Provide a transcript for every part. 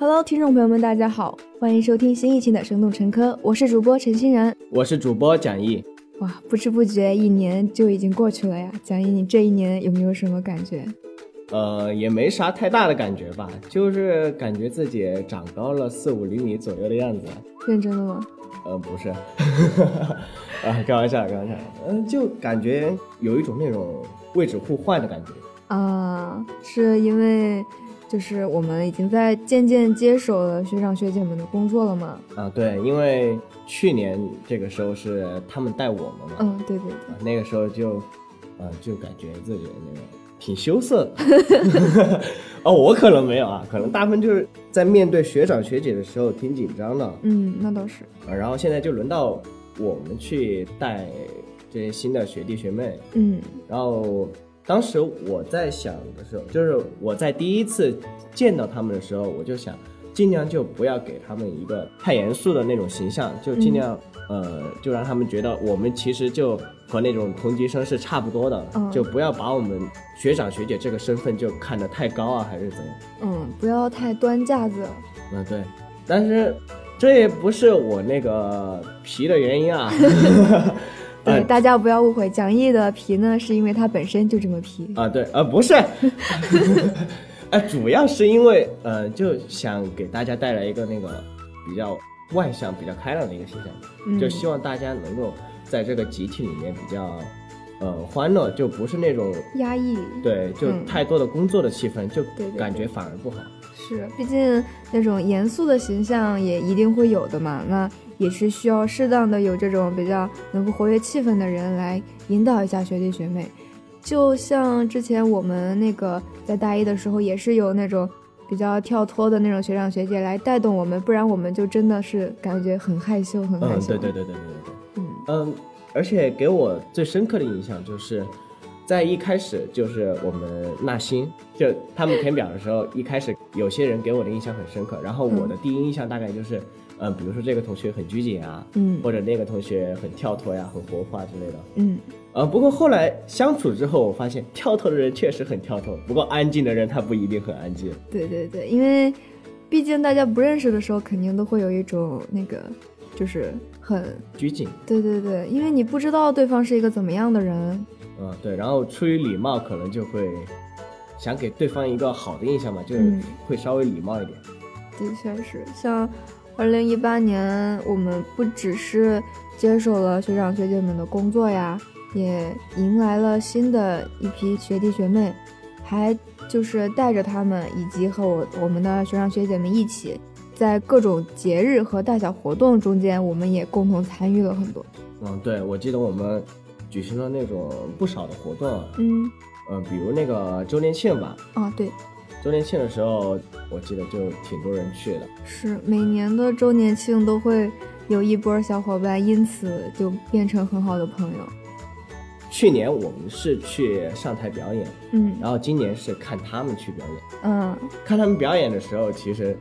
Hello，听众朋友们，大家好，欢迎收听新一期的《生动陈科》，我是主播陈欣然。我是主播蒋毅。哇，不知不觉一年就已经过去了呀，蒋毅，你这一年有没有什么感觉？呃，也没啥太大的感觉吧，就是感觉自己长高了四五厘米左右的样子。认真的吗？呃，不是，啊，开玩笑，开玩笑。嗯，就感觉有一种那种位置互换的感觉。啊，是因为就是我们已经在渐渐接手了学长学姐们的工作了嘛？啊，对，因为去年这个时候是他们带我们嘛。嗯，对对对。啊，那个时候就，呃，就感觉自己那个挺羞涩的。哦，我可能没有啊，可能大部分就是在面对学长学姐的时候挺紧张的。嗯，那倒是。啊，然后现在就轮到我们去带这些新的学弟学妹。嗯，然后当时我在想的时候，就是我在第一次见到他们的时候，我就想尽量就不要给他们一个太严肃的那种形象，就尽量、呃，就让他们觉得我们其实就和那种同级生是差不多的，嗯就不要把我们学长学姐这个身份就看得太高啊，还是怎样？嗯，不要太端架子。嗯，对，但是这也不是我那个皮的原因啊。对，哎大家不要误会，蒋毅的皮呢，是因为他本身就这么皮。啊，对，呃，不是，呃，主要是因为呃，就想给大家带来一个那个比较外向、比较开朗的一个形象，嗯就希望大家能够在这个集体里面比较呃欢乐，就不是那种压抑对，就嗯太多的工作的气氛，就感觉反而不好。是，毕竟那种严肃的形象也一定会有的嘛。那也是需要适当的有这种比较能够活跃气氛的人来引导一下学弟学妹。就像之前我们那个在大一的时候，也是有那种比较跳脱的那种学长学姐来带动我们，不然我们就真的是感觉很害羞，很害嗯，羞。对对对对对对对。嗯嗯，而且给我最深刻的印象就是，在一开始就是我们纳新，就他们填表的时候，一开始有些人给我的印象很深刻，然后我的第一印象大概就是，嗯、比如说这个同学很拘谨啊，嗯或者那个同学很跳脱呀、很活泼啊之类的。嗯，呃，不过后来相处之后，我发现跳脱的人确实很跳脱，不过安静的人他不一定很安静。对对对，因为毕竟大家不认识的时候，肯定都会有一种那个，就是很拘谨，对对对，因为你不知道对方是一个怎么样的人。嗯，对，然后出于礼貌，可能就会想给对方一个好的印象嘛，就会稍微礼貌一点。的确是，像二零一八年，我们不只是接手了学长学姐们的工作呀，也迎来了新的一批学弟学妹，还就是带着他们以及和我我们的学长学姐们一起，在各种节日和大小活动中间，我们也共同参与了很多。嗯，对，我记得我们举行了那种不少的活动，嗯，呃，比如那个周年庆吧，啊，对，周年庆的时候，我记得就挺多人去的。是每年的周年庆都会有一波小伙伴因此就变成很好的朋友。去年我们是去上台表演，嗯然后今年是看他们去表演。嗯，看他们表演的时候，其实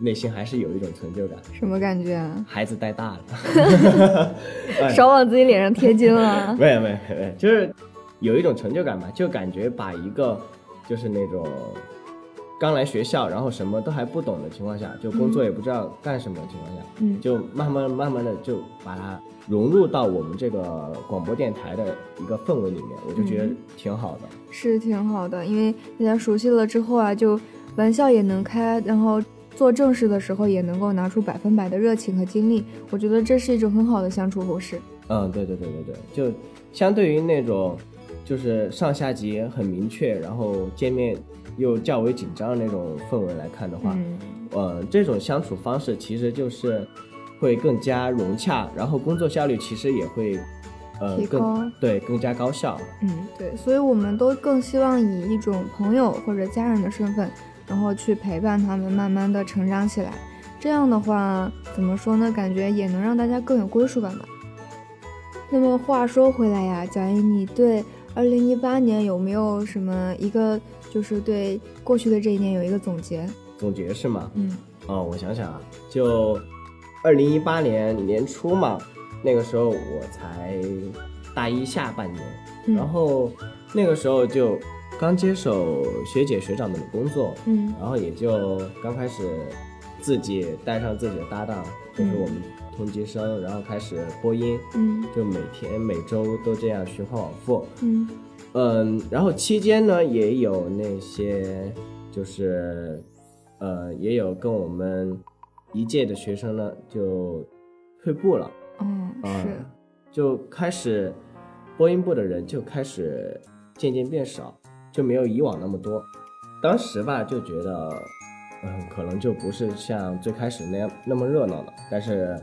内心还是有一种成就感，什么感觉啊？孩子带大了。哎 少往自己脸上贴金了。没有没有没有，就是有一种成就感吧，就感觉把一个就是那种刚来学校，然后什么都还不懂的情况下，就工作也不知道干什么的情况下，嗯就慢慢慢慢的就把它融入到我们这个广播电台的一个氛围里面，我就觉得嗯挺好的。是挺好的，因为大家熟悉了之后啊，就玩笑也能开，然后做正事的时候也能够拿出百分百的热情和精力。我觉得这是一种很好的相处模式。嗯，对对对对对，就相对于那种就是上下级很明确，然后见面又较为紧张的那种氛围来看的话，嗯，呃，这种相处方式其实就是会更加融洽，然后工作效率其实也会呃提高更对更加高效。嗯，对，所以我们都更希望以一种朋友或者家人的身份，然后去陪伴他们，慢慢的成长起来。这样的话，怎么说呢？感觉也能让大家更有归属感吧。那么话说回来呀，蒋毅，你对二零一八年有没有什么一个，就是对过去的这一年有一个总结？总结是吗？嗯哦，我想想啊，就二零一八年年初嘛，那个时候我才大一下半年，嗯然后那个时候就刚接手学姐学长们的工作，嗯然后也就刚开始自己带上自己的搭档，就是我们同级生，然后开始播音，嗯就每天每周都这样循环往复。嗯嗯，然后期间呢，也有那些就是呃，也有跟我们一届的学生呢就退步了，嗯啊是就开始播音部的人就开始渐渐变少，就没有以往那么多。当时吧，就觉得，嗯，可能就不是像最开始那样那么热闹了。但是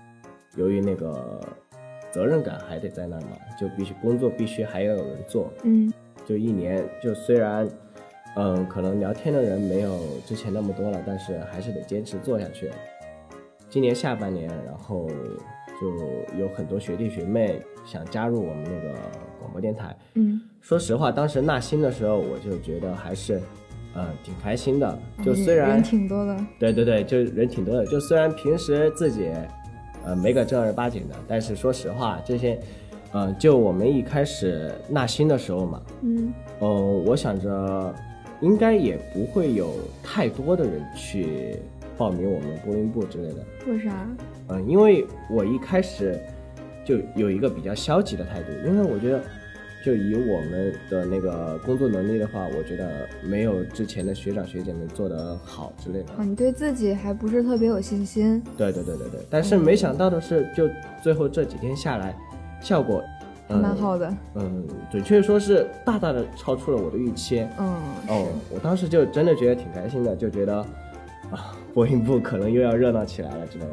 由于那个责任感还得在那儿嘛，就必须工作必须还要有人做，嗯就一年，就虽然，嗯，可能聊天的人没有之前那么多了，但是还是得坚持做下去。今年下半年，然后就有很多学弟学妹想加入我们那个广播电台。嗯，说实话，当时纳新的时候，我就觉得还是，呃，挺开心的。就虽然嗯人挺多的，对对对，就人挺多的。就虽然平时自己，呃，没个正儿八经的，但是说实话，这些，呃，就我们一开始纳新的时候嘛，嗯呃，我想着应该也不会有太多的人去报名我们播音部之类的。为啥？嗯，因为我一开始就有一个比较消极的态度，因为我觉得，就以我们的那个工作能力的话，我觉得没有之前的学长学姐们做得好之类的。啊，你对自己还不是特别有信心。对对对对对，但是没想到的是，就最后这几天下来，效果，蛮好的，嗯，准确说是大大的超出了我的预期。嗯，哦，我当时就真的觉得挺开心的，就觉得啊，播音部可能又要热闹起来了之类的。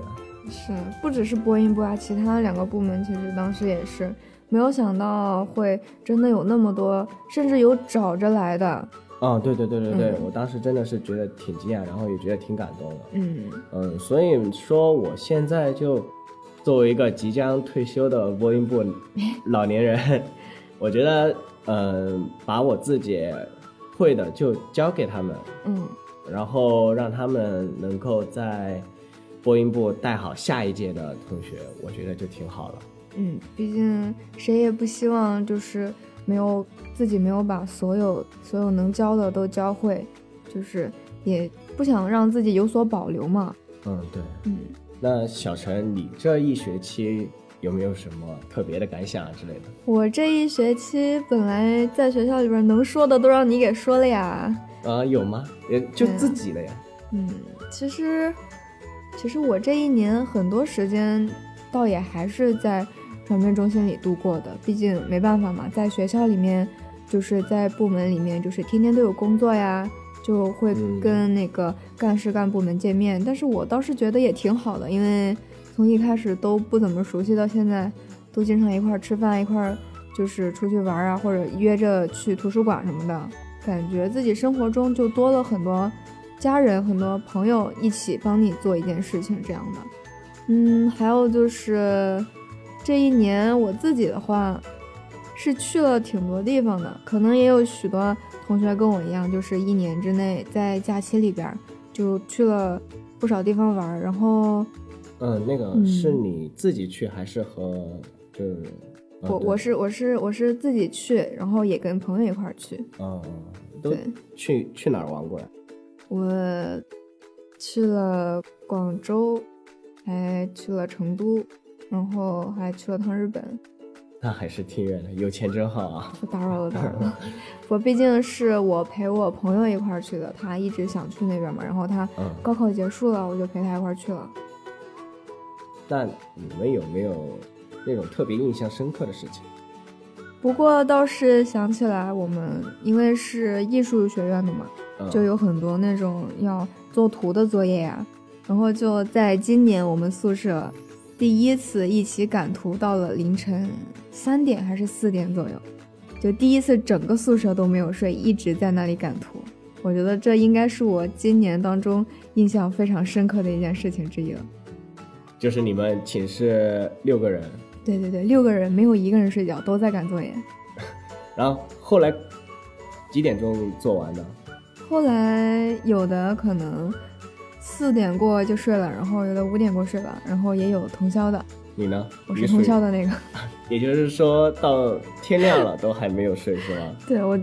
是，不只是播音部啊，其他两个部门其实当时也是没有想到会真的有那么多，甚至有找着来的。啊，对对对对对，嗯我当时真的是觉得挺惊讶，然后也觉得挺感动的。嗯嗯，所以说我现在就作为一个即将退休的播音部老年人，我觉得，嗯，把我自己会的就交给他们，嗯然后让他们能够在播音部带好下一届的同学，我觉得就挺好了。嗯，毕竟谁也不希望就是没有自己没有把所有所有能教的都教会，就是也不想让自己有所保留嘛。嗯，对。嗯。那小陈，你这一学期有没有什么特别的感想啊之类的？我这一学期本来在学校里边能说的都让你给说了呀。啊、有吗？也就自己的呀。嗯，其实，其实我这一年很多时间倒也还是在传媒中心里度过的，毕竟没办法嘛，在学校里面，就是在部门里面，就是天天都有工作呀，就会嗯跟那个干事干部们见面。但是我倒是觉得也挺好的，因为从一开始都不怎么熟悉，到现在都经常一块儿吃饭，一块儿就是出去玩啊，或者约着去图书馆什么的，感觉自己生活中就多了很多家人、很多朋友一起帮你做一件事情这样的。嗯，还有就是这一年我自己的话是去了挺多地方的，可能也有许多同学跟我一样，就是一年之内在假期里边儿就去了不少地方玩儿，然后嗯，那个嗯是你自己去还是和就是？我我是我是我是自己去，然后也跟朋友一块儿去。嗯，嗯都对，去去哪儿玩过呀？我去了广州，还去了成都，然后还去了趟日本。那还是挺远的，有钱真好啊。不打扰了，打扰了。我毕竟是我陪我朋友一块儿去的，他一直想去那边嘛，然后他嗯，高考结束了，我就陪他一块儿去了。那你们有没有那种特别印象深刻的事情？不过倒是想起来，我们因为是艺术学院的嘛，嗯、就有很多那种要做图的作业呀、然后就在今年我们宿舍第一次一起赶图，到了凌晨三点还是四点左右，就第一次整个宿舍都没有睡，一直在那里赶图。我觉得这应该是我今年当中印象非常深刻的一件事情之一了。就是你们寝室六个人，对对对，六个人没有一个人睡觉，都在赶作业。然后后来几点钟做完的？后来有的可能四点过就睡了，然后有的五点过睡了，然后也有通宵的。你呢？我是通宵的那个。也就是说到天亮了都还没有睡是吧？对我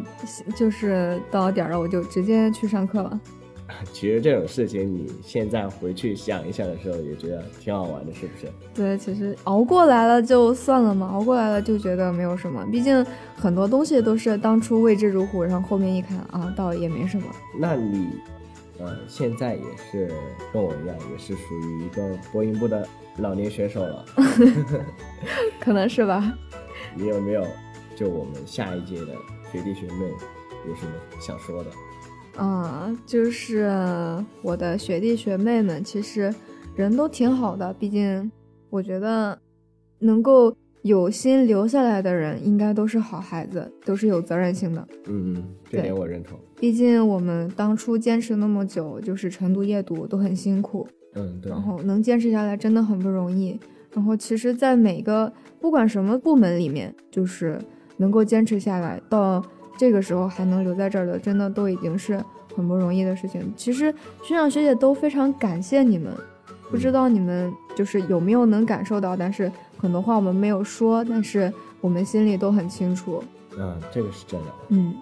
就是到点了，我就直接去上课了。其实这种事情你现在回去想一想的时候，也觉得挺好玩的，是不是？对，其实熬过来了就算了嘛，熬过来了就觉得没有什么。毕竟很多东西都是当初未知如虎，然后后面一看啊，倒也没什么。那你，呃，现在也是跟我一样，也是属于一个播音部的老年选手了，可能是吧。你有没有就我们下一届的学弟学妹有什么想说的？嗯，就是我的学弟学妹们，其实人都挺好的。毕竟，我觉得能够有心留下来的人，应该都是好孩子，都是有责任心的。嗯嗯，这点我认同。毕竟我们当初坚持那么久，就是晨读夜读都很辛苦。嗯，对。然后能坚持下来真的很不容易。然后，其实，在每个不管什么部门里面，就是能够坚持下来到。这个时候还能留在这儿的，真的都已经是很不容易的事情。其实学长学姐都非常感谢你们，不知道你们就是有没有能感受到，但是很多话我们没有说，但是我们心里都很清楚。嗯，这个是真的。嗯，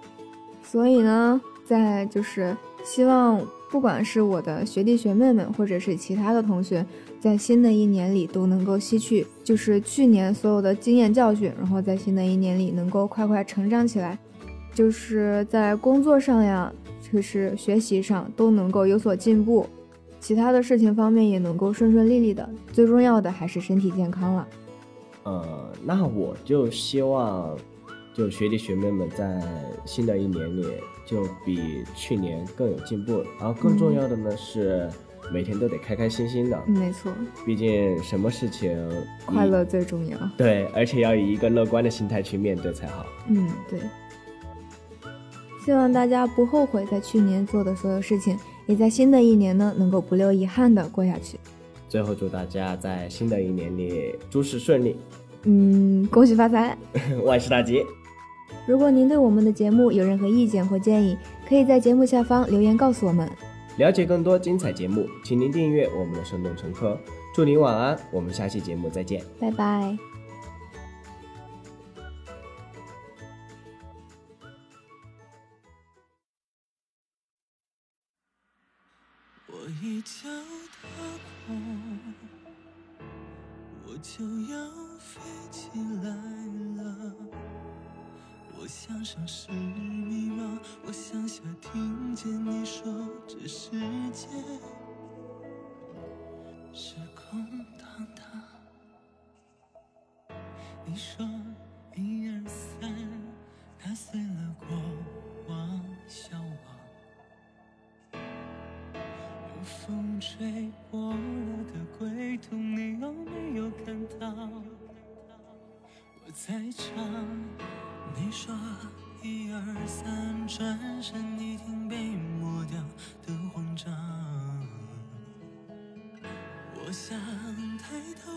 所以呢，在就是希望不管是我的学弟学妹们，或者是其他的同学，在新的一年里都能够吸取就是去年所有的经验教训，然后在新的一年里能够快快成长起来。就是在工作上呀，就是学习上都能够有所进步，其他的事情方面也能够顺顺利利的。最重要的还是身体健康了。呃，那我就希望，就学弟学妹们在新的一年里就比去年更有进步。然后更重要的呢是，每天都得开开心心的。没错，毕竟什么事情快乐最重要。对，而且要以一个乐观的心态去面对才好。嗯，对。希望大家不后悔在去年做的所有事情，也在新的一年呢能够不留遗憾的过下去。最后祝大家在新的一年里诸事顺利，嗯，恭喜发财，万事大吉。如果您对我们的节目有任何意见或建议，可以在节目下方留言告诉我们。了解更多精彩节目，请您订阅我们的生动乘客。祝您晚安，我们下期节目再见，拜拜。我一脚踏空，我就要飞起来了。我想上是迷茫，我向下听见你说这世界是空荡荡。你说风吹破了的归途，你有没有看到？我在唱，你说一二三，转身已经被抹掉的慌张。我想抬头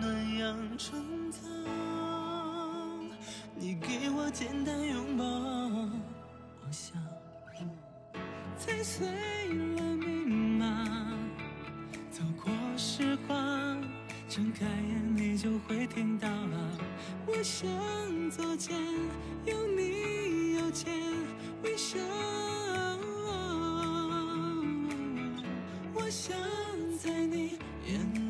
暖阳成长，你给我简单拥抱，我想踩碎了睁开眼你就会听到了。我想左肩有你右肩微笑，我想在你眼